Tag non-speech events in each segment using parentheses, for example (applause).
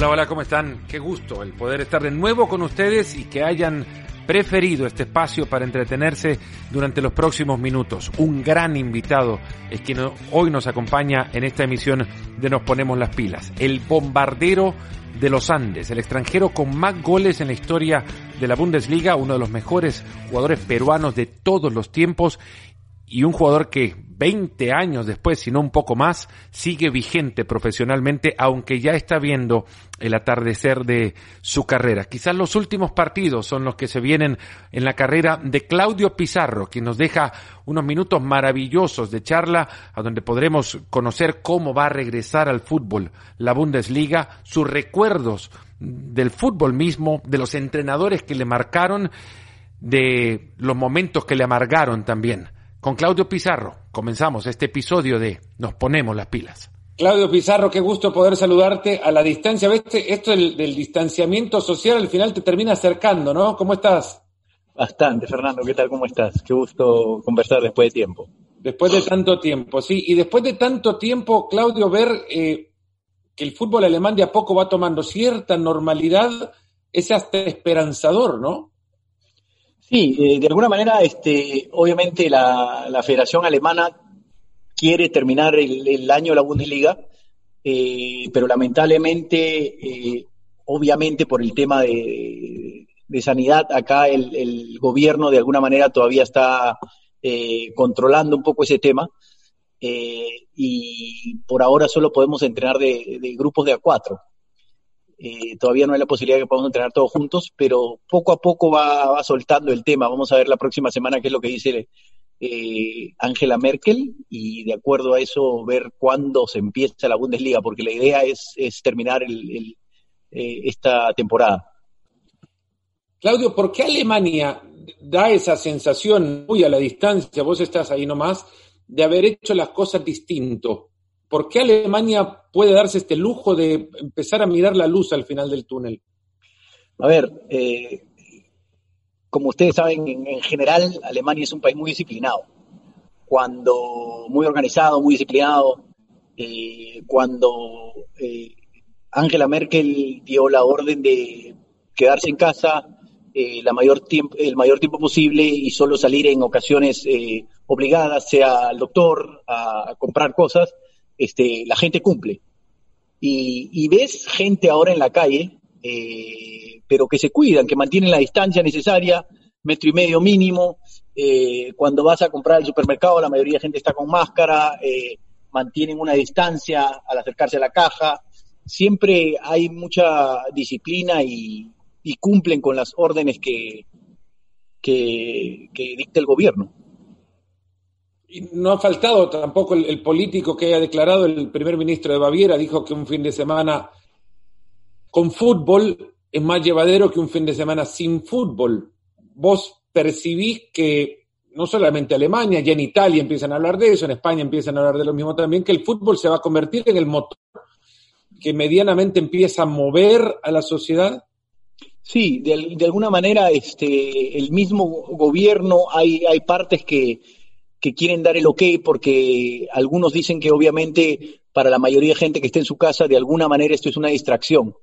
Hola, hola, ¿cómo están? Qué gusto el poder estar de nuevo con ustedes y que hayan preferido este espacio para entretenerse durante los próximos minutos. Un gran invitado es quien hoy nos acompaña en esta emisión de Nos Ponemos las Pilas. El bombardero de los Andes, el extranjero con más goles en la historia de la Bundesliga, uno de los mejores jugadores peruanos de todos los tiempos y un jugador que 20 años después, si no un poco más, sigue vigente profesionalmente, aunque ya está viendo el atardecer de su carrera. Quizás los últimos partidos son los que se vienen en la carrera de Claudio Pizarro, quien nos deja unos minutos maravillosos de charla, a donde podremos conocer cómo va a regresar al fútbol la Bundesliga, sus recuerdos del fútbol mismo, de los entrenadores que le marcaron, de los momentos que le amargaron también. Con Claudio Pizarro comenzamos este episodio de Nos ponemos las pilas. Claudio Pizarro, qué gusto poder saludarte a la distancia. ¿Ves? Esto del, del, distanciamiento social al final te termina acercando, ¿no? ¿Cómo estás? Bastante, Fernando. ¿Qué tal? ¿Cómo estás? Qué gusto conversar después de tiempo. Después de tanto tiempo, sí. Y después de tanto tiempo, Claudio, ver eh, que el fútbol alemán de a poco va tomando cierta normalidad es hasta esperanzador, ¿no? Sí, eh, de alguna manera, este, obviamente la, la, Federación Alemana quiere terminar el, el año de la Bundesliga, eh, pero lamentablemente, eh, obviamente por el tema de, de sanidad, acá el, el, gobierno de alguna manera todavía está eh, controlando un poco ese tema. y por ahora solo podemos entrenar de, de grupos de a cuatro. Eh, todavía no hay la posibilidad de que podamos entrenar todos juntos, pero poco a poco va, soltando el tema. Vamos a ver la próxima semana qué es lo que dice eh, Angela Merkel y de acuerdo a eso ver cuándo se empieza la Bundesliga, porque la idea es, terminar eh, esta temporada. Claudio, ¿por qué Alemania da esa sensación muy a la distancia, vos estás ahí nomás, de haber hecho las cosas distinto? ¿Por qué Alemania puede darse este lujo de empezar a mirar la luz al final del túnel? A ver, eh, como ustedes saben, en, en, general Alemania es un país muy disciplinado. Cuando muy organizado, muy disciplinado, eh, cuando eh, Angela Merkel dio la orden de quedarse en casa el mayor tiempo posible y solo salir en ocasiones obligadas, sea al doctor, a comprar cosas, este, la gente cumple. Y, y, ves gente ahora en la calle, eh, pero que se cuidan, que mantienen la distancia necesaria, metro y medio mínimo. Eh, cuando vas a comprar al supermercado, la mayoría de gente está con máscara, eh, mantienen una distancia al acercarse a la caja. Siempre hay mucha disciplina y, cumplen con las órdenes que, que dicta el gobierno. No ha faltado tampoco el, el, político que haya declarado el primer ministro de Baviera, dijo que un fin de semana con fútbol es más llevadero que un fin de semana sin fútbol. Vos percibís que no solamente Alemania, ya en Italia empiezan a hablar de eso, en España empiezan a hablar de lo mismo también, que el fútbol se va a convertir en el motor que medianamente empieza a mover a la sociedad. Sí, de, de alguna manera este, el mismo gobierno, hay, hay partes que, que quieren dar el ok porque algunos dicen que obviamente para la mayoría de gente que esté en su casa de alguna manera esto es una distracción.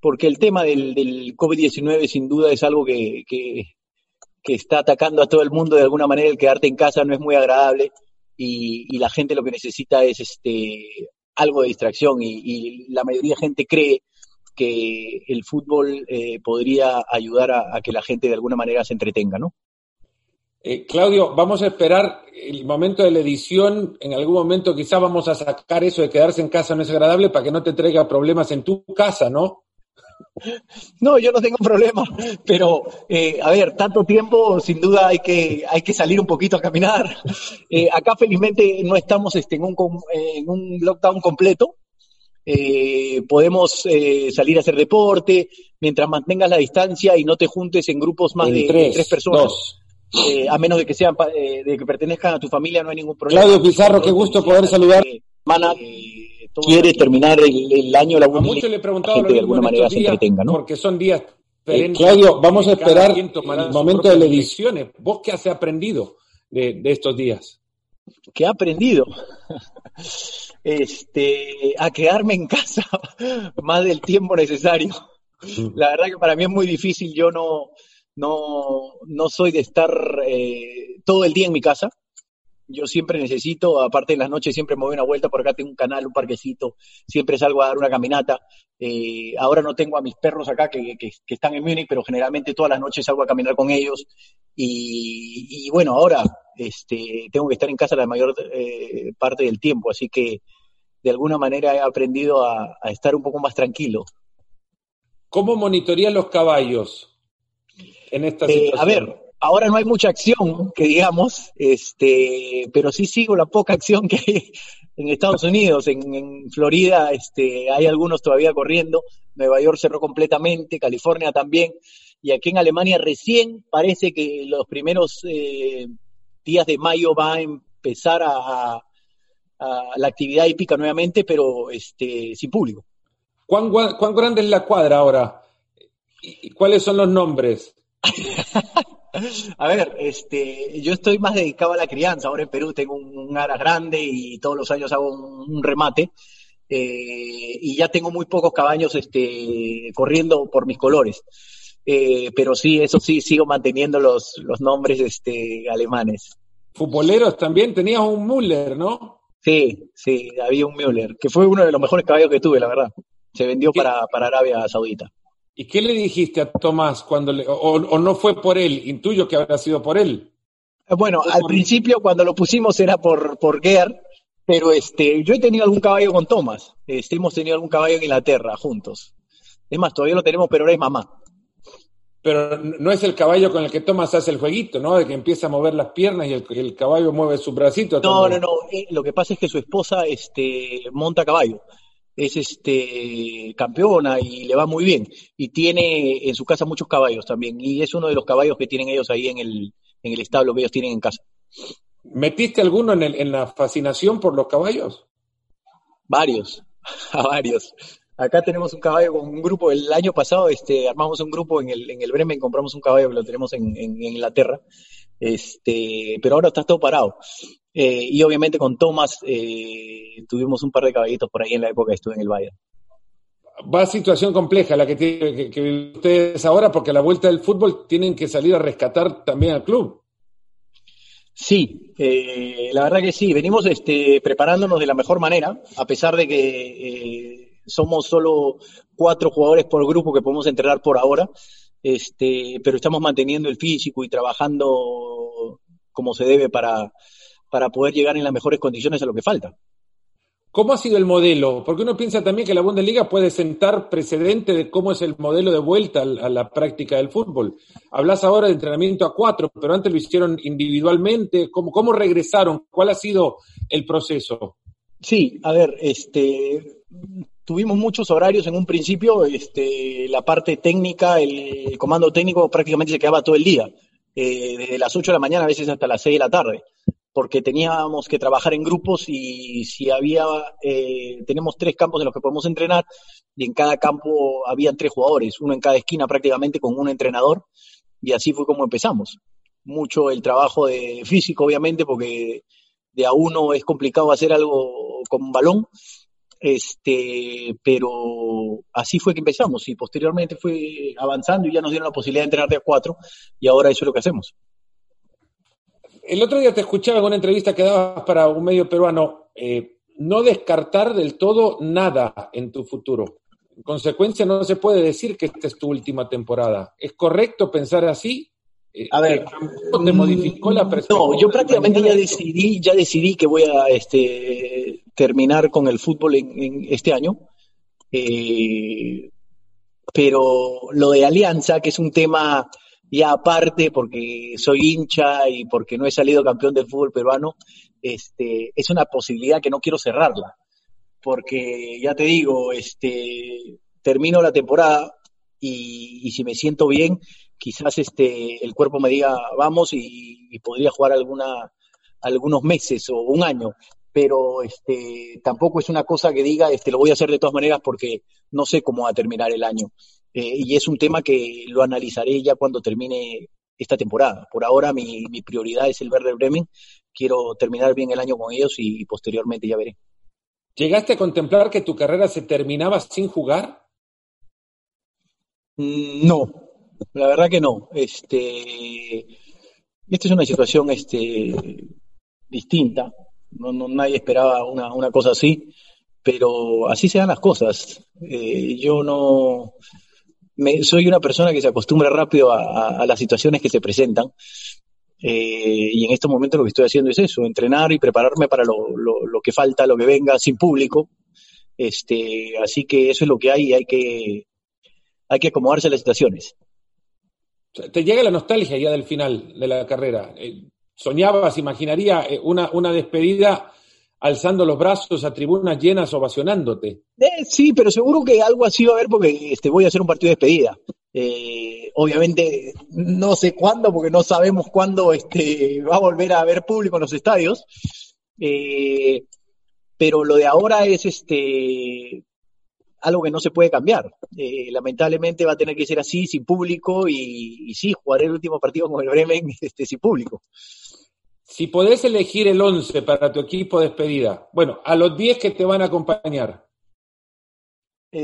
Porque el tema del, del COVID-19 sin duda es algo que, que, está atacando a todo el mundo de alguna manera. El quedarte en casa no es muy agradable y, la gente lo que necesita es este algo de distracción y, la mayoría de gente cree que el fútbol eh, podría ayudar a que la gente de alguna manera se entretenga, ¿no? Eh, Claudio, vamos a esperar el momento de la edición. En algún momento quizá vamos a sacar eso de quedarse en casa no es agradable para que no te traiga problemas en tu casa, ¿no? (laughs) No, yo no tengo problema, pero eh, a ver, tanto tiempo, sin duda hay que, hay que salir un poquito a caminar. (laughs) Eh, acá felizmente no estamos este, en, un, en un lockdown completo. Eh, podemos eh, salir a hacer deporte mientras mantengas la distancia y no te juntes en grupos más de tres, tres personas. Dos. Eh, a menos de que sean eh, de que pertenezcan a tu familia no hay ningún problema. Claudio Pizarro, qué gusto poder saludar. Mana, eh, quiere terminar el, el, año la A muchos le he preguntado gente de alguna manera se entretenga, ¿no? Porque son días eh, Claudio, vamos a esperar el momento de la edición. ¿Vos qué has aprendido de, de estos días? ¿Qué ha aprendido? (laughs) este, a quedarme en casa (laughs) más del tiempo necesario. La verdad que para mí es muy difícil, yo no, no, no soy de estar eh, todo el día en mi casa. Yo siempre necesito, aparte de las noches, siempre me voy una vuelta por acá, tengo un canal, un parquecito, siempre salgo a dar una caminata. Eh, ahora no tengo a mis perros acá que, que, están en Múnich, pero generalmente todas las noches salgo a caminar con ellos. Y, bueno, ahora este, tengo que estar en casa la mayor eh, parte del tiempo, así que de alguna manera he aprendido a, estar un poco más tranquilo. ¿Cómo monitoría los caballos? En esta eh, a ver, ahora no hay mucha acción, que digamos, este, pero sí sigo la poca acción que hay en Estados Unidos, en, Florida, este, hay algunos todavía corriendo, Nueva York cerró completamente, California también, y aquí en Alemania recién parece que los primeros eh, días de mayo va a empezar a, la actividad hípica nuevamente, pero este, sin público. ¿Cuán, ¿Cuán grande es la cuadra ahora? ¿Y cuáles son los nombres? (laughs) a ver, este, yo estoy más dedicado a la crianza. Ahora en Perú tengo un, aras grande y todos los años hago un, remate. Eh, y ya tengo muy pocos caballos este, corriendo por mis colores. Eh, pero sí, eso sí, sigo manteniendo los, los nombres este, alemanes. Futboleros también, tenías un Müller, ¿no? Sí, sí, había un Müller, que fue uno de los mejores caballos que tuve, la verdad. Se vendió para, para Arabia Saudita. ¿Y qué le dijiste a Tomás cuando le, o, no fue por él? Intuyo que habrá sido por él. Bueno, al principio cuando lo pusimos era por, por pero este, yo he tenido algún caballo con Tomás. Este, hemos tenido algún caballo en Inglaterra juntos. Es más, todavía lo tenemos, pero ahora es mamá. Pero no es el caballo con el que Tomás hace el jueguito, ¿no? De que empieza a mover las piernas y el, caballo mueve su bracito. No, no, no. Eh, lo que pasa es que su esposa este, monta caballo es este campeona y le va muy bien. Y tiene en su casa muchos caballos también. Y es uno de los caballos que tienen ellos ahí en el, en el establo que ellos tienen en casa. ¿Metiste alguno en, el, en la fascinación por los caballos? Varios, (laughs) a varios. Acá tenemos un caballo con un grupo, el año pasado este, armamos un grupo en el, en el Bremen, compramos un caballo que lo tenemos en, en Inglaterra, este, pero ahora está todo parado. Eh, y obviamente con Thomas eh, tuvimos un par de caballitos por ahí en la época que estuve en el Bayern. Va a situación compleja la que tienen que, ustedes ahora, porque a la vuelta del fútbol tienen que salir a rescatar también al club. Sí, eh, la verdad que sí. Venimos este, preparándonos de la mejor manera, a pesar de que somos solo cuatro jugadores por grupo que podemos entrenar por ahora, este, pero estamos manteniendo el físico y trabajando como se debe para, para poder llegar en las mejores condiciones a lo que falta. ¿Cómo ha sido el modelo? Porque uno piensa también que la Bundesliga puede sentar precedente de cómo es el modelo de vuelta a la práctica del fútbol. Hablas ahora de entrenamiento a cuatro, pero antes lo hicieron individualmente. ¿Cómo, cómo regresaron? ¿Cuál ha sido el proceso? Sí, a ver, este, tuvimos muchos horarios en un principio. Este, la parte técnica, el, comando técnico prácticamente se quedaba todo el día, eh, desde las 8 de la mañana a veces hasta las 6 de la tarde porque teníamos que trabajar en grupos y si había, eh, tenemos tres campos en los que podemos entrenar y en cada campo habían tres jugadores, uno en cada esquina prácticamente con un entrenador y así fue como empezamos. Mucho el trabajo de físico, obviamente, porque de a uno es complicado hacer algo con un balón, este, pero así fue que empezamos y posteriormente fue avanzando y ya nos dieron la posibilidad de entrenar de a cuatro y ahora eso es lo que hacemos. El otro día te escuchaba en una entrevista que dabas para un medio peruano, eh, no descartar del todo nada en tu futuro. En consecuencia, no se puede decir que esta es tu última temporada. ¿Es correcto pensar así? Eh, a ver, ¿te modificó la perspectiva? No, yo prácticamente ya decidí, ya decidí que voy a este, terminar con el fútbol en, este año. Eh, pero lo de Alianza, que es un tema ya aparte porque soy hincha y porque no he salido campeón del fútbol peruano, este, es una posibilidad que no quiero cerrarla. Porque ya te digo, este, termino la temporada y, si me siento bien, quizás este, el cuerpo me diga vamos y, podría jugar alguna, algunos meses o un año. Pero este, tampoco es una cosa que diga este, lo voy a hacer de todas maneras porque no sé cómo va a terminar el año. Eh, y es un tema que lo analizaré ya cuando termine esta temporada. Por ahora mi, prioridad es el Verde Bremen. Quiero terminar bien el año con ellos y, posteriormente ya veré. ¿Llegaste a contemplar que tu carrera se terminaba sin jugar? Mm, no, la verdad que no. Este, esta es una situación este, distinta. No, nadie esperaba una, una, cosa así, pero así se dan las cosas. Eh, yo no me, soy una persona que se acostumbra rápido a, las situaciones que se presentan. Eh, y en estos momentos lo que estoy haciendo es eso, entrenar y prepararme para lo, lo, que falta, lo que venga sin público. Este, así que eso es lo que hay y hay que, hay que acomodarse a las situaciones. Te llega la nostalgia ya del final de la carrera. Eh, ¿Soñabas, imaginaría eh, una, una despedida alzando los brazos a tribunas llenas, ovacionándote? Eh, sí, pero seguro que algo así va a haber porque este, voy a hacer un partido de despedida. obviamente no sé cuándo, porque no sabemos cuándo este, va a volver a haber público en los estadios. pero lo de ahora es este algo que no se puede cambiar. Eh, lamentablemente va a tener que ser así, sin público, y, sí, jugaré el último partido con el Bremen (laughs) este, sin público. Si podés elegir el 11 para tu equipo de despedida, bueno, a los 10 que te van a acompañar,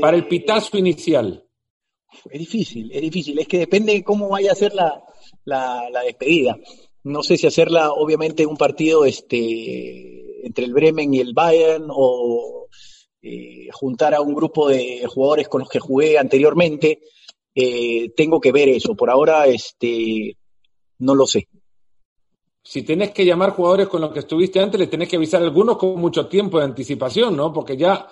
para el eh, pitazo inicial. Es difícil, es difícil, es que depende de cómo vaya a ser la, la, despedida. No sé si hacerla, obviamente, un partido este, entre el Bremen y el Bayern o eh, juntar a un grupo de jugadores con los que jugué anteriormente. Eh, tengo que ver eso. Por ahora, este, no lo sé. Si tenés que llamar jugadores con los que estuviste antes, le tenés que avisar a algunos con mucho tiempo de anticipación, ¿no? Porque ya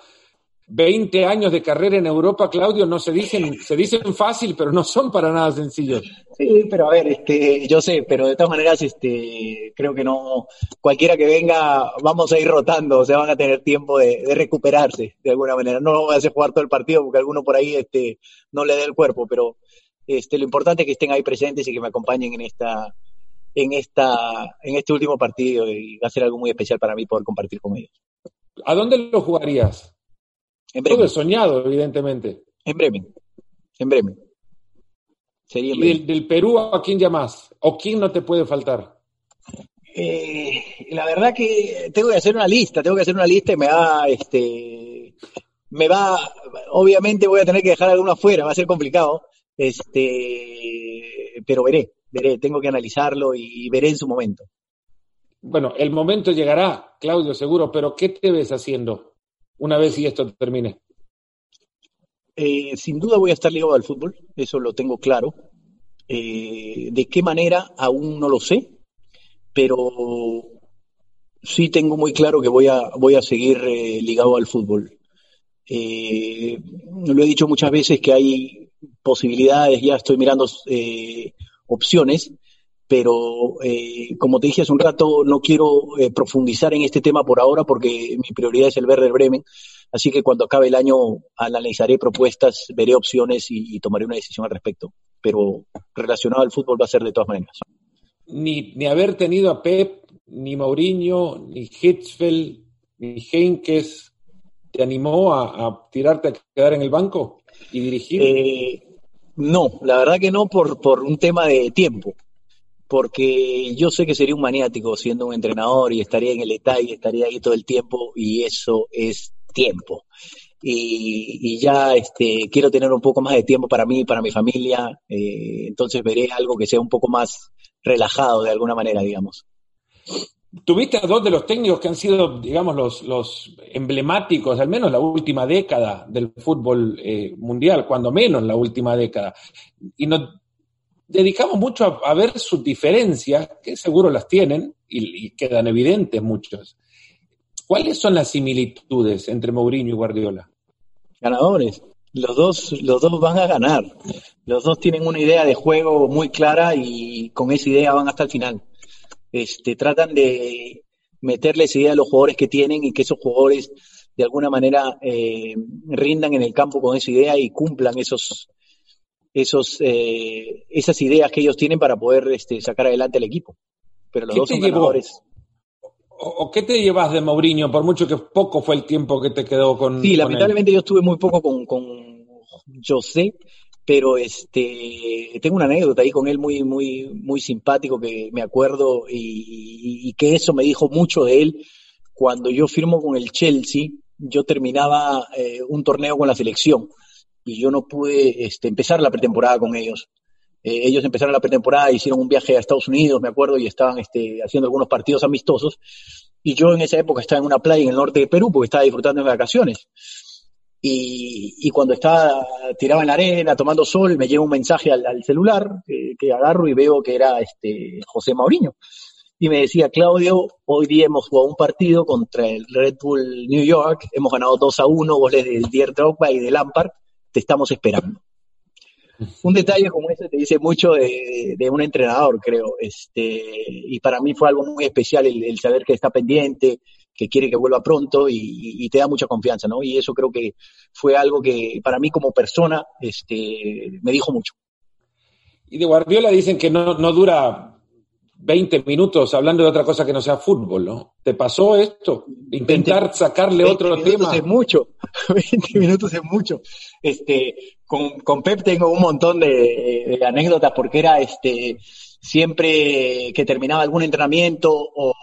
20 años de carrera en Europa, Claudio, no se dicen, se dicen fácil, pero no son para nada sencillos. Sí, pero a ver, este, yo sé, pero de todas maneras, este, creo que no, cualquiera que venga, vamos a ir rotando, o sea, van a tener tiempo de, recuperarse de alguna manera. No voy a hacer jugar todo el partido porque alguno por ahí, este, no le dé el cuerpo, pero, este, lo importante es que estén ahí presentes y que me acompañen en esta, en esta, en este último partido y va a ser algo muy especial para mí poder compartir con ellos. ¿A dónde lo jugarías? En Bremen. Todo soñado, evidentemente. En Bremen. En Bremen. Sería ¿Y del, Perú a quién llamas? ¿O quién no te puede faltar? Eh, la verdad que tengo que hacer una lista, tengo que hacer una lista y me va, este, me va, obviamente voy a tener que dejar alguno afuera, va a ser complicado, este, pero veré, veré, tengo que analizarlo y veré en su momento. Bueno, el momento llegará, Claudio, seguro, pero ¿qué te ves haciendo? Una vez y esto termine? Eh, sin duda voy a estar ligado al fútbol, eso lo tengo claro. Eh, ¿De qué manera? Aún no lo sé, pero sí tengo muy claro que voy a, voy a seguir eh, ligado al fútbol. lo he dicho muchas veces que hay posibilidades, ya estoy mirando opciones, pero eh, como te dije hace un rato, no quiero eh, profundizar en este tema por ahora porque mi prioridad es el Werder Bremen, así que cuando acabe el año analizaré propuestas, veré opciones y, tomaré una decisión al respecto, pero relacionado al fútbol va a ser de todas maneras. Ni, ni haber tenido a Pep, ni Mourinho, ni Hitzfeld, ni Henkes, ¿te animó a, tirarte a quedar en el banco y dirigir? Eh, no, la verdad que no por, por un tema de tiempo porque yo sé que sería un maniático siendo un entrenador y estaría en el detalle, estaría ahí todo el tiempo y eso es tiempo. Y, ya este, quiero tener un poco más de tiempo para mí, para mi familia, eh, entonces veré algo que sea un poco más relajado de alguna manera, digamos. Tuviste a dos de los técnicos que han sido, digamos, los, los emblemáticos, al menos la última década del fútbol eh, mundial, cuando menos la última década. Y no, dedicamos mucho a, ver sus diferencias, que seguro las tienen y, quedan evidentes muchos. ¿Cuáles son las similitudes entre Mourinho y Guardiola? Ganadores. Los dos, los dos van a ganar. Los dos tienen una idea de juego muy clara y con esa idea van hasta el final. Este, tratan de meterle esa idea a los jugadores que tienen y que esos jugadores de alguna manera eh, rindan en el campo con esa idea y cumplan esos, esos, eh, esas ideas que ellos tienen para poder este, sacar adelante el equipo. Pero los dos son ganadores. ¿O qué te llevas de Mourinho, por mucho que poco fue el tiempo que te quedó con Sí, lamentablemente yo estuve muy poco con, con José, pero este tengo una anécdota ahí con él muy muy muy simpático que me acuerdo y, y, que eso me dijo mucho de él. Cuando yo firmo con el Chelsea yo terminaba eh, un torneo con la selección y yo no pude este, empezar la pretemporada con ellos. Eh, ellos empezaron la pretemporada, hicieron un viaje a Estados Unidos, me acuerdo, y estaban este, haciendo algunos partidos amistosos. Y yo en esa época estaba en una playa en el norte de Perú porque estaba disfrutando de vacaciones. Y, y cuando estaba tirado en la arena, tomando sol, me llega un mensaje al, celular eh, que agarro y veo que era este José Mauriño. Y me decía, Claudio, hoy día hemos jugado un partido contra el Red Bull New York, hemos ganado 2 a 1, goles del Dier Drogba y de Lampard, te estamos esperando. (laughs) Un detalle como ese te dice mucho de, de, un entrenador, creo. Este, y para mí fue algo muy especial el, el saber que está pendiente, que quiere que vuelva pronto y, te da mucha confianza, ¿no? Y eso creo que fue algo que para mí como persona este, me dijo mucho. Y de Guardiola dicen que no, no dura 20 minutos hablando de otra cosa que no sea fútbol, ¿no? ¿Te pasó esto? Intentar sacarle otro tema. es mucho, (laughs) 20 minutos es mucho. Este, con, con Pep tengo un montón de, de, anécdotas porque era este, siempre que terminaba algún entrenamiento o,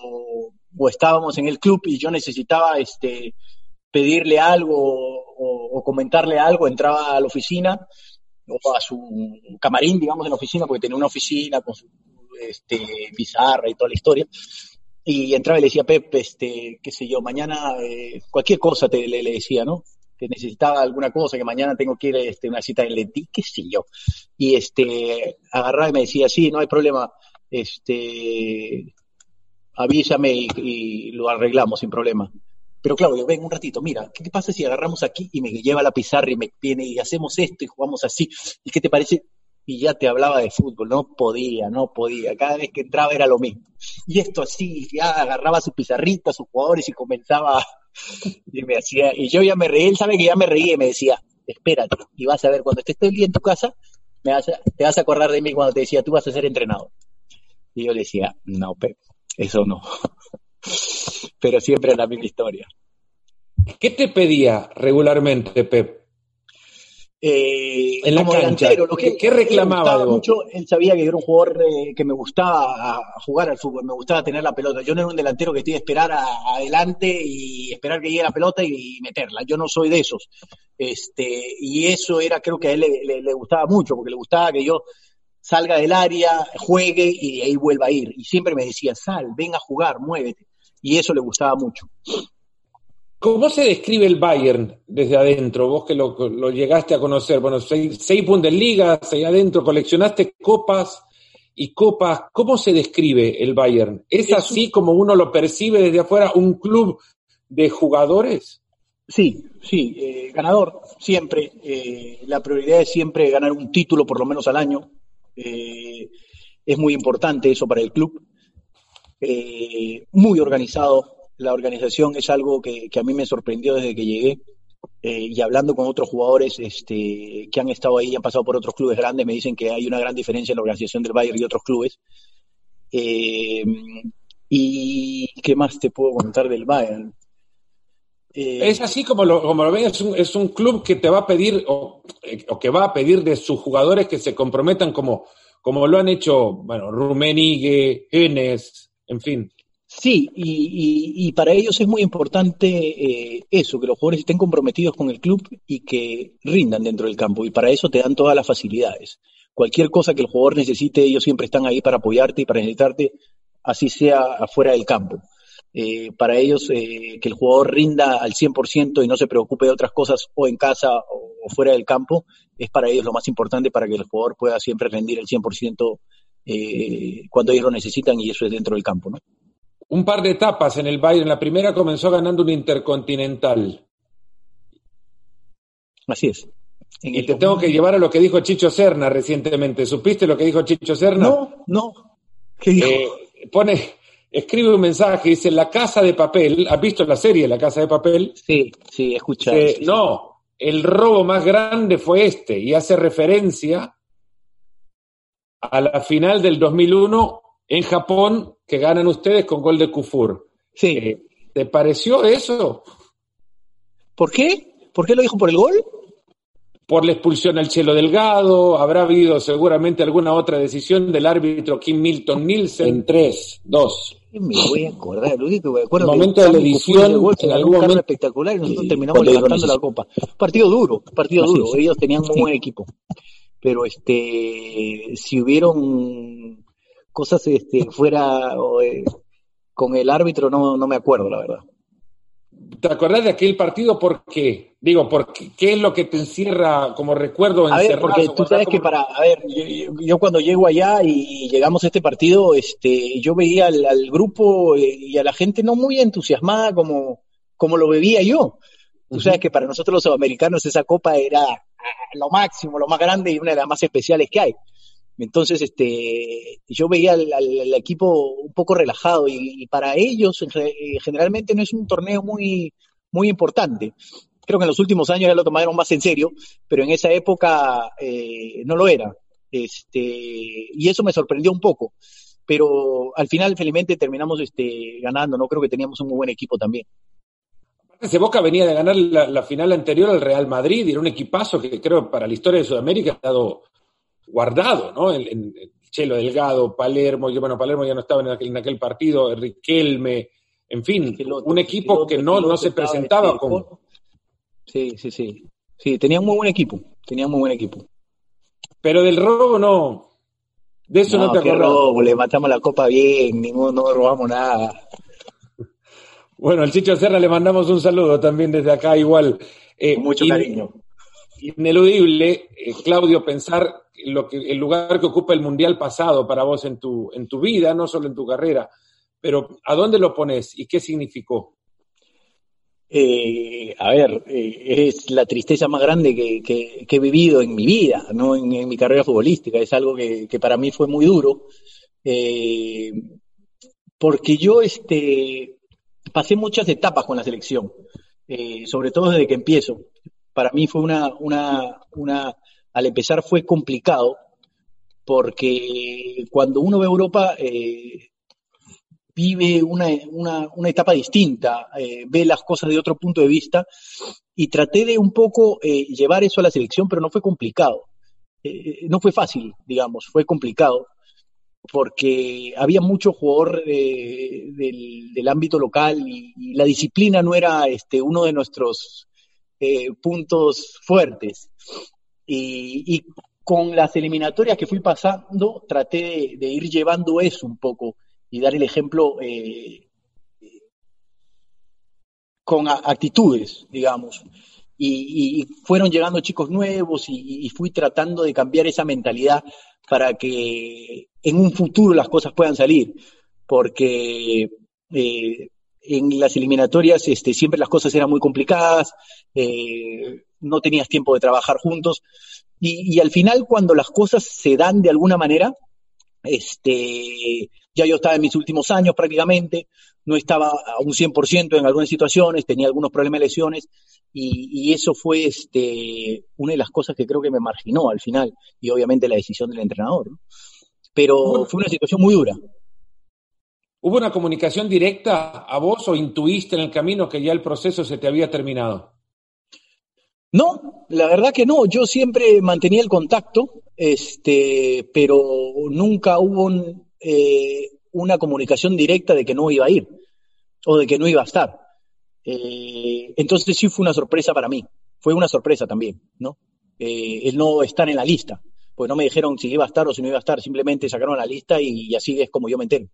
o estábamos en el club y yo necesitaba este, pedirle algo o, comentarle algo, entraba a la oficina o a su camarín, digamos, en la oficina, porque tenía una oficina con su este, pizarra y toda la historia. Y entraba y le decía, Pep, este, qué sé yo, mañana eh, cualquier cosa te, le, decía, ¿no? Que necesitaba alguna cosa, que mañana tengo que ir a este, una cita en Lentí, qué sé yo. Y este, agarraba y me decía, sí, no hay problema, este, avísame y, lo arreglamos sin problema. Pero Claudio, ven un ratito, mira, ¿qué pasa si agarramos aquí y me lleva la pizarra y me viene y hacemos esto y jugamos así? ¿Y qué te parece? Y ya te hablaba de fútbol, no podía, no podía. Cada vez que entraba era lo mismo. Y esto así, ya agarraba su pizarrita, sus jugadores y comenzaba (laughs) y me hacía, y yo ya me reí, él sabe que ya me reí y me decía, espérate, y vas a ver, cuando estés todo el día en tu casa, te vas a acordar de mí cuando te decía, tú vas a ser entrenador. Y yo le decía, no, Pepe, eso no. (laughs) Pero siempre la misma historia. ¿Qué te pedía regularmente, Pep? Eh, en la cancha. lo que, ¿Qué, reclamaba? mucho, él sabía que era un jugador eh, que me gustaba jugar al fútbol, me gustaba tener la pelota. Yo no era un delantero que tiene que esperar adelante y esperar que llegue la pelota y, meterla. Yo no soy de esos. Este, y eso era, creo que a él le gustaba mucho, porque le gustaba que yo salga del área, juegue y de ahí vuelva a ir. Y siempre me decía, sal, ven a jugar, muévete. Y eso le gustaba mucho. ¿Cómo se describe el Bayern desde adentro? Vos que lo, llegaste a conocer, bueno, seis, seis Bundesligas, ahí adentro, coleccionaste copas y copas. ¿Cómo se describe el Bayern? ¿Es, así como uno lo percibe desde afuera, un club de jugadores? Sí, sí, eh, ganador, siempre. Eh, la prioridad es siempre ganar un título por lo menos al año. Eh, es muy importante eso para el club. Muy organizado. La organización es algo que, a mí me sorprendió desde que llegué. Eh, y hablando con otros jugadores este, que han estado ahí y han pasado por otros clubes grandes, me dicen que hay una gran diferencia en la organización del Bayern y otros clubes. ¿Y qué más te puedo contar del Bayern? es así como lo, como lo ven, es un, es un club que te va a pedir o, o, que va a pedir de sus jugadores que se comprometan como, como lo han hecho, bueno, Rumenigue, Enes, en fin. Sí, y, y, para ellos es muy importante eh, eso, que los jugadores estén comprometidos con el club y que rindan dentro del campo. Y para eso te dan todas las facilidades. Cualquier cosa que el jugador necesite, ellos siempre están ahí para apoyarte y para necesitarte, así sea afuera del campo. Eh, para ellos eh, que el jugador rinda al 100% y no se preocupe de otras cosas o en casa o, fuera del campo, es para ellos lo más importante para que el jugador pueda siempre rendir el 100% eh, cuando ellos lo necesitan y eso es dentro del campo. ¿no? Un par de etapas en el Bayern. La primera comenzó ganando un intercontinental. Así es. y te tengo que llevar a lo que dijo Chicho Serna recientemente. ¿Supiste lo que dijo Chicho Serna? No, no. ¿Qué dijo? pone, escribe un mensaje, dice, La Casa de Papel, ¿has visto la serie La Casa de Papel? Sí, sí, escuchado. No, el robo más grande fue este, y hace referencia a la final del 2001 en Japón, que ganan ustedes con gol de Kufur. Sí. Eh, ¿Te pareció eso? ¿Por qué? ¿Por qué lo dijo por el gol? por la expulsión al Chelo Delgado, habrá habido seguramente alguna otra decisión del árbitro Kim Milton Nielsen. En tres, dos. me voy a acordar, lo único que me acuerdo el momento de la edición, en algún momento espectacular y nosotros terminamos levantando la copa. Partido duro, partido duro, ellos tenían un buen equipo. Pero este si hubieron cosas este fuera eh, con el árbitro no, no me acuerdo, la verdad. ¿Te acordás de aquel partido? ¿Por qué? Digo, ¿por qué, es lo que te encierra como recuerdo A ver, porque tú sabes que para, a ver, yo, cuando llego allá y llegamos a este partido, este, yo veía al, grupo y a la gente no muy entusiasmada como, como lo veía yo. Tú sabes que para nosotros los sudamericanos esa copa era lo máximo, lo más grande y una de las más especiales que hay. Entonces, este, yo veía al, equipo un poco relajado y, para ellos eh, generalmente no es un torneo muy, muy importante. Creo que en los últimos años ya lo tomaron más en serio, pero en esa época eh, no lo era. Este, y eso me sorprendió un poco. Pero al final, felizmente, terminamos este, ganando, ¿no? Creo que teníamos un muy buen equipo también. Ese Boca venía de ganar la, final anterior al Real Madrid y era un equipazo que creo para la historia de Sudamérica ha dado guardado, ¿no? En, Chelo Delgado, Palermo, yo, bueno, Palermo ya no estaba en aquel, en aquel partido, Riquelme, en fin, un equipo que no, no se presentaba como... Sí, sí, sí. Sí, tenía un muy buen equipo, tenía muy buen equipo. Pero del robo no, de eso no, te acuerdas. robo, le matamos la copa bien, ninguno, no robamos nada. (laughs) Bueno, al Chicho Serra le mandamos un saludo también desde acá, igual. Eh, mucho cariño. Ineludible, eh, Claudio, pensar lo que, el lugar que ocupa el Mundial pasado para vos en tu, en tu vida, no solo en tu carrera, pero ¿a dónde lo pones y qué significó? Eh, a ver, eh, es la tristeza más grande que, he vivido en mi vida, no en, mi carrera futbolística. Es algo que, para mí fue muy duro, eh, porque yo este, pasé muchas etapas con la selección, sobre todo desde que empiezo. Para mí fue una, una, una al empezar fue complicado porque cuando uno ve Europa eh, vive una, etapa distinta, eh, ve las cosas de otro punto de vista y traté de un poco eh, llevar eso a la selección, pero no fue complicado. no fue fácil, digamos, fue complicado porque había mucho jugador del, ámbito local y, la disciplina no era este, uno de nuestros puntos fuertes. Y, con las eliminatorias que fui pasando, traté de, ir llevando eso un poco y dar el ejemplo eh, con actitudes, digamos. Y, fueron llegando chicos nuevos y, fui tratando de cambiar esa mentalidad para que en un futuro las cosas puedan salir, porque eh, en las eliminatorias este, siempre las cosas eran muy complicadas, eh, no tenías tiempo de trabajar juntos. Y, al final, cuando las cosas se dan de alguna manera, este, ya yo estaba en mis últimos años prácticamente, no estaba a un 100% en algunas situaciones, tenía algunos problemas de lesiones, y, eso fue este, una de las cosas que creo que me marginó al final, y obviamente la decisión del entrenador. Pero fue una situación muy dura. ¿Hubo una comunicación directa a vos o intuiste en el camino que ya el proceso se te había terminado? No, la verdad que no. Yo siempre mantenía el contacto, este, pero nunca hubo eh, una comunicación directa de que no iba a ir o de que no iba a estar. Eh, entonces sí fue una sorpresa para mí. Fue una sorpresa también, ¿no? Eh, el no estar en la lista. Pues no me dijeron si iba a estar o si no iba a estar. Simplemente sacaron la lista y, así es como yo me entero.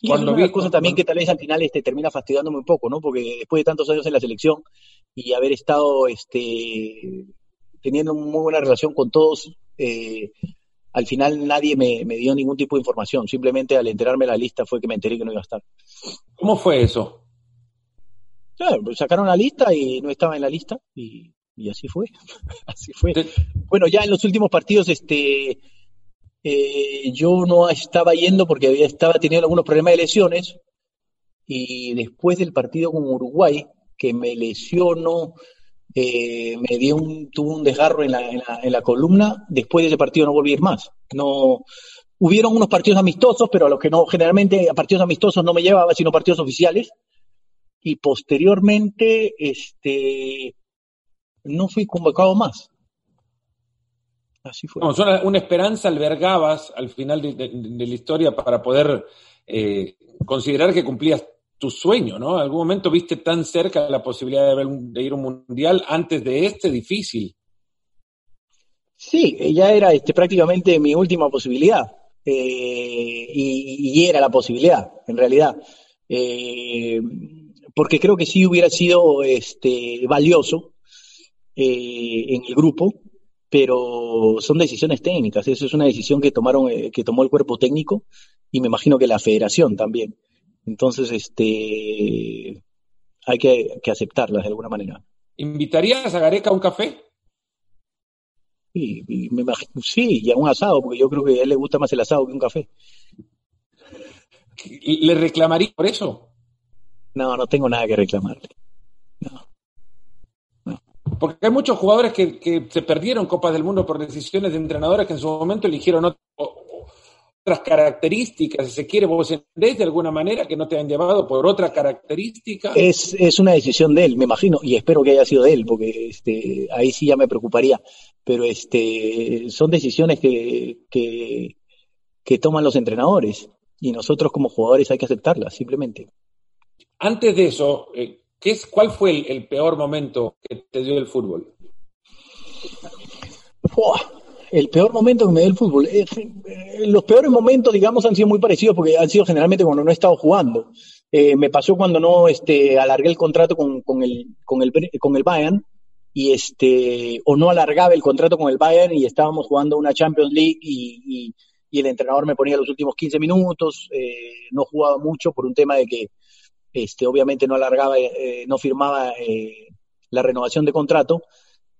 Y Cuando es una cosa también que tal vez al final este, termina fastidiándome un poco, ¿no? Porque después de tantos años en la selección, y haber estado este, teniendo muy buena relación con todos, eh, al final nadie me, dio ningún tipo de información. Simplemente al enterarme de la lista fue que me enteré que no iba a estar. ¿Cómo fue eso? Pues sacaron la lista y no estaba en la lista y, así fue. (laughs) así fue. Bueno, ya en los últimos partidos, este, eh, yo no estaba yendo porque había, estaba teniendo algunos problemas de lesiones y después del partido con Uruguay, que me lesionó, eh, me dio un, tuvo un desgarro en la, en, la, columna, después de ese partido no volví a ir más. No, hubieron unos partidos amistosos, pero a los que no, generalmente a partidos amistosos no me llevaba, sino partidos oficiales. Y posteriormente, este, no fui convocado más. Así fue. una, esperanza albergabas al final de, la historia para poder eh, considerar que cumplías tu sueño, ¿no? Algún momento viste tan cerca la posibilidad de, de ir un mundial antes de este difícil. Sí, ya era este, prácticamente mi última posibilidad. Eh, y, era la posibilidad, en realidad. Eh, porque creo que sí hubiera sido este, valioso eh, en el grupo, pero son decisiones técnicas. Eso es una decisión que tomaron, que tomó el cuerpo técnico y me imagino que la federación también. Entonces, este, hay que, que aceptarlas de alguna manera. ¿Invitarías a Gareca a un café? Sí, y me sí, y a un asado, porque yo creo que a él le gusta más el asado que un café. ¿Le reclamaría por eso? No, no tengo nada que reclamarle. No. Porque hay muchos jugadores que, que, se perdieron Copas del Mundo por decisiones de entrenadores que en su momento eligieron otro, otras características, si se quiere, vos entendés de alguna manera que no te han llevado por otra característica. Es, es una decisión de él, me imagino, y espero que haya sido de él, porque este, ahí sí ya me preocuparía. Pero este, son decisiones que, que, que toman los entrenadores y nosotros como jugadores hay que aceptarlas, simplemente. Antes de eso, eh, ¿qué es, ¿cuál fue el, el, peor momento que te dio el fútbol? El peor momento que me dio el fútbol. Eh, eh, los peores momentos, digamos, han sido muy parecidos porque han sido generalmente cuando no he estado jugando. Eh, me pasó cuando no este, alargué el contrato con, con, el, con, el, con el Bayern y este, o no alargaba el contrato con el Bayern y estábamos jugando una Champions League y, y, el entrenador me ponía los últimos 15 minutos. Eh, no jugaba mucho por un tema de que este, obviamente no alargaba, no firmaba la renovación de contrato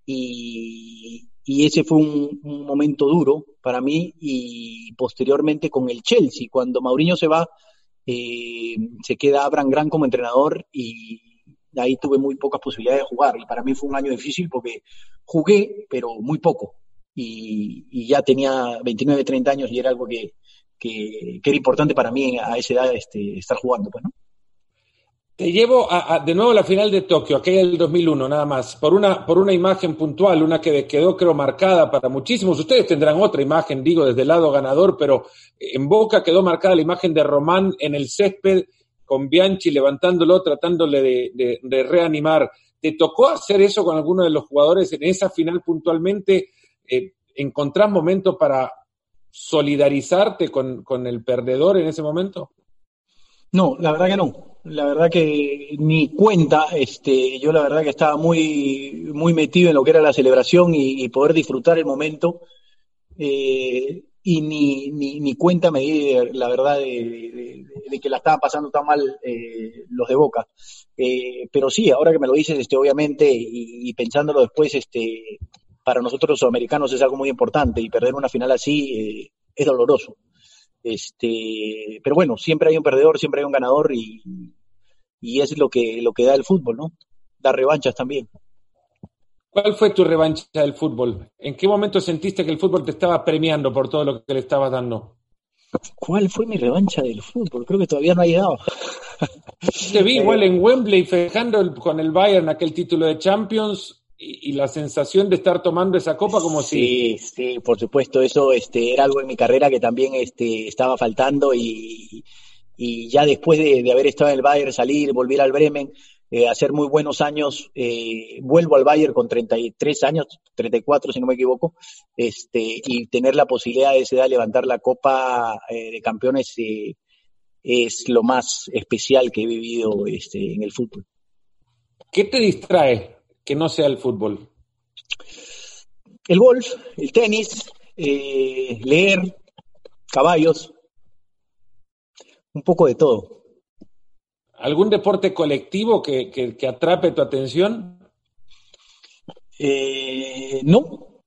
y, y ese fue un, momento duro para mí y posteriormente con el Chelsea, cuando Mauriño se va, eh, se queda Abraham Grant como entrenador y ahí tuve muy pocas posibilidades de jugar. Y para mí fue un año difícil porque jugué, pero muy poco. Y, ya tenía 29, 30 años y era algo que, que, que, era importante para mí a esa edad este, estar jugando, pues, ¿no? Te llevo a, de nuevo a la final de Tokio, aquella del 2001, nada más, por una, por una imagen puntual, una que quedó, creo, marcada para muchísimos. Ustedes tendrán otra imagen, digo, desde el lado ganador, pero en Boca quedó marcada la imagen de Román en el césped, con Bianchi levantándolo, tratándole de reanimar. ¿Te tocó hacer eso con alguno de los jugadores en esa final puntualmente? Eh, ¿Encontrás momento para solidarizarte con, con el perdedor en ese momento? No, la verdad que no. La verdad que ni cuenta, este, yo la verdad que estaba muy, muy metido en lo que era la celebración y, poder disfrutar el momento. Eh, y ni, ni, ni, cuenta me di, la verdad, de, que la estaban pasando tan mal eh, los de Boca. Eh, pero sí, ahora que me lo dices, este, obviamente, y, y, pensándolo después, este, para nosotros los americanos es algo muy importante y perder una final así eh, es doloroso. Este, pero bueno, siempre hay un perdedor, siempre hay un ganador y, y es lo que, lo que da el fútbol, ¿no? Da revanchas también. ¿Cuál fue tu revancha del fútbol? ¿En qué momento sentiste que el fútbol te estaba premiando por todo lo que le estabas dando? ¿Cuál fue mi revancha del fútbol? Creo que todavía no ha llegado. Te vi (laughs) igual en Wembley festejando con el Bayern aquel título de Champions y, y, la sensación de estar tomando esa copa como sí, si... Sí, sí, por supuesto, eso este, era algo en mi carrera que también este, estaba faltando y, y ya después de, de, haber estado en el Bayern, salir, volver al Bremen, eh, hacer muy buenos años, eh, vuelvo al Bayern con 33 años, 34 si no me equivoco, este, y tener la posibilidad de esa edad levantar la Copa eh, de Campeones eh, es lo más especial que he vivido este, en el fútbol. ¿Qué te distrae que no sea el fútbol? El golf, el tenis, eh, leer, caballos, un poco de todo. ¿Algún deporte colectivo que, que, que atrape tu atención? Eh, no,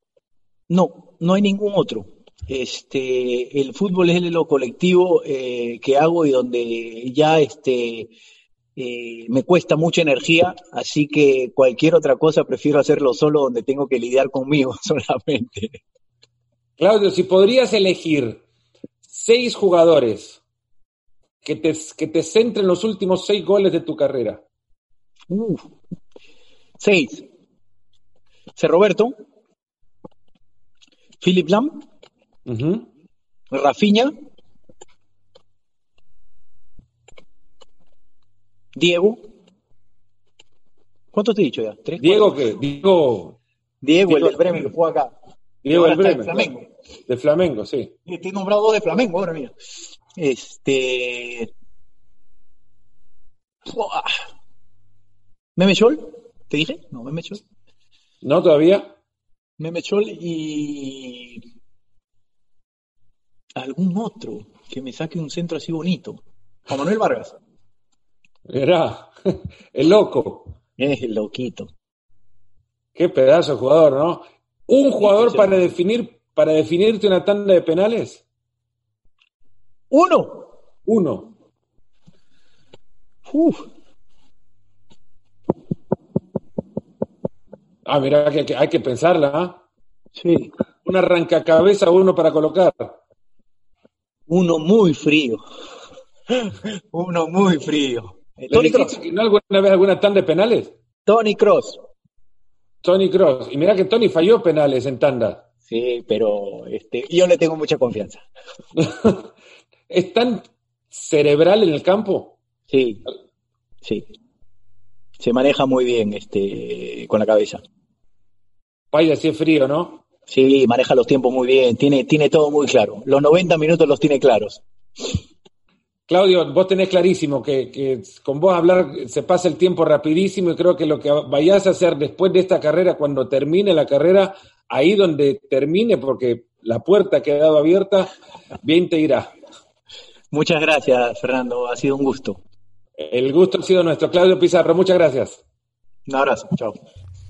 no, no hay ningún otro. Este, el fútbol es lo colectivo eh, que hago y donde ya este, eh, me cuesta mucha energía, así que cualquier otra cosa prefiero hacerlo solo donde tengo que lidiar conmigo (laughs) solamente. Claudio, si podrías elegir seis jugadores que te, que te centren los últimos seis goles de tu carrera. Uh, seis. C. Roberto, Philip Lam, uh -huh. Rafinha, Diego. ¿Cuántos te he dicho ya? ¿Tres? Diego, que Diego. Diego, el del Bremen, que juega acá. Diego el Bremen. De Flamengo. De Flamengo, sí. Te he nombrado dos de Flamengo ahora, mira. Este. Buah. ¿Meme Chol? ¿Te dije? No, Meme Chol. ¿No todavía? Meme Chol y. Algún otro que me saque un centro así bonito. Juan Manuel Vargas. Mirá, (laughs) el loco. Es el loquito. Qué pedazo de jugador, ¿no? Un jugador para definir, para definirte una tanda de penales. Uno. Uno. Uf. Ah, mira, que, que hay que pensarla, ¿ah? Sí. Un arrancacabeza uno para colocar. Uno muy frío. (laughs) Uno muy frío. ¿Le Tony Cross. alguna vez alguna tanda de penales? Tony Cross. Tony Cross. Y mira que Tony falló penales en tanda. Sí, pero este, yo le tengo mucha confianza. (laughs) ¿Es tan cerebral en el campo? Sí, sí. Se maneja muy bien este, con la cabeza. Vaya, si es frío, ¿no? Sí, maneja los tiempos muy bien, tiene, tiene todo muy claro. Los 90 minutos los tiene claros. Claudio, vos tenés clarísimo que, que con vos hablar se pasa el tiempo rapidísimo y creo que lo que vayas a hacer después de esta carrera, cuando termine la carrera, ahí donde termine, porque la puerta ha quedado abierta, bien te irá. Muchas gracias, Fernando. Ha sido un gusto. El gusto ha sido nuestro. Claudio Pizarro, muchas gracias. Un abrazo. Chao.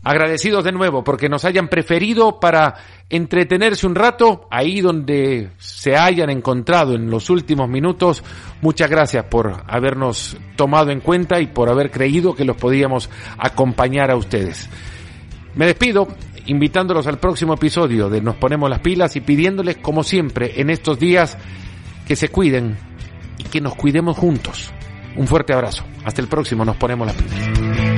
Agradecidos de nuevo porque nos hayan preferido para entretenerse un rato ahí donde se hayan encontrado en los últimos minutos. Muchas gracias por habernos tomado en cuenta y por haber creído que los podíamos acompañar a ustedes. Me despido invitándolos al próximo episodio de Nos ponemos las pilas y pidiéndoles como siempre en estos días que se cuiden y que nos cuidemos juntos. Un fuerte abrazo. Hasta el próximo Nos ponemos las pilas.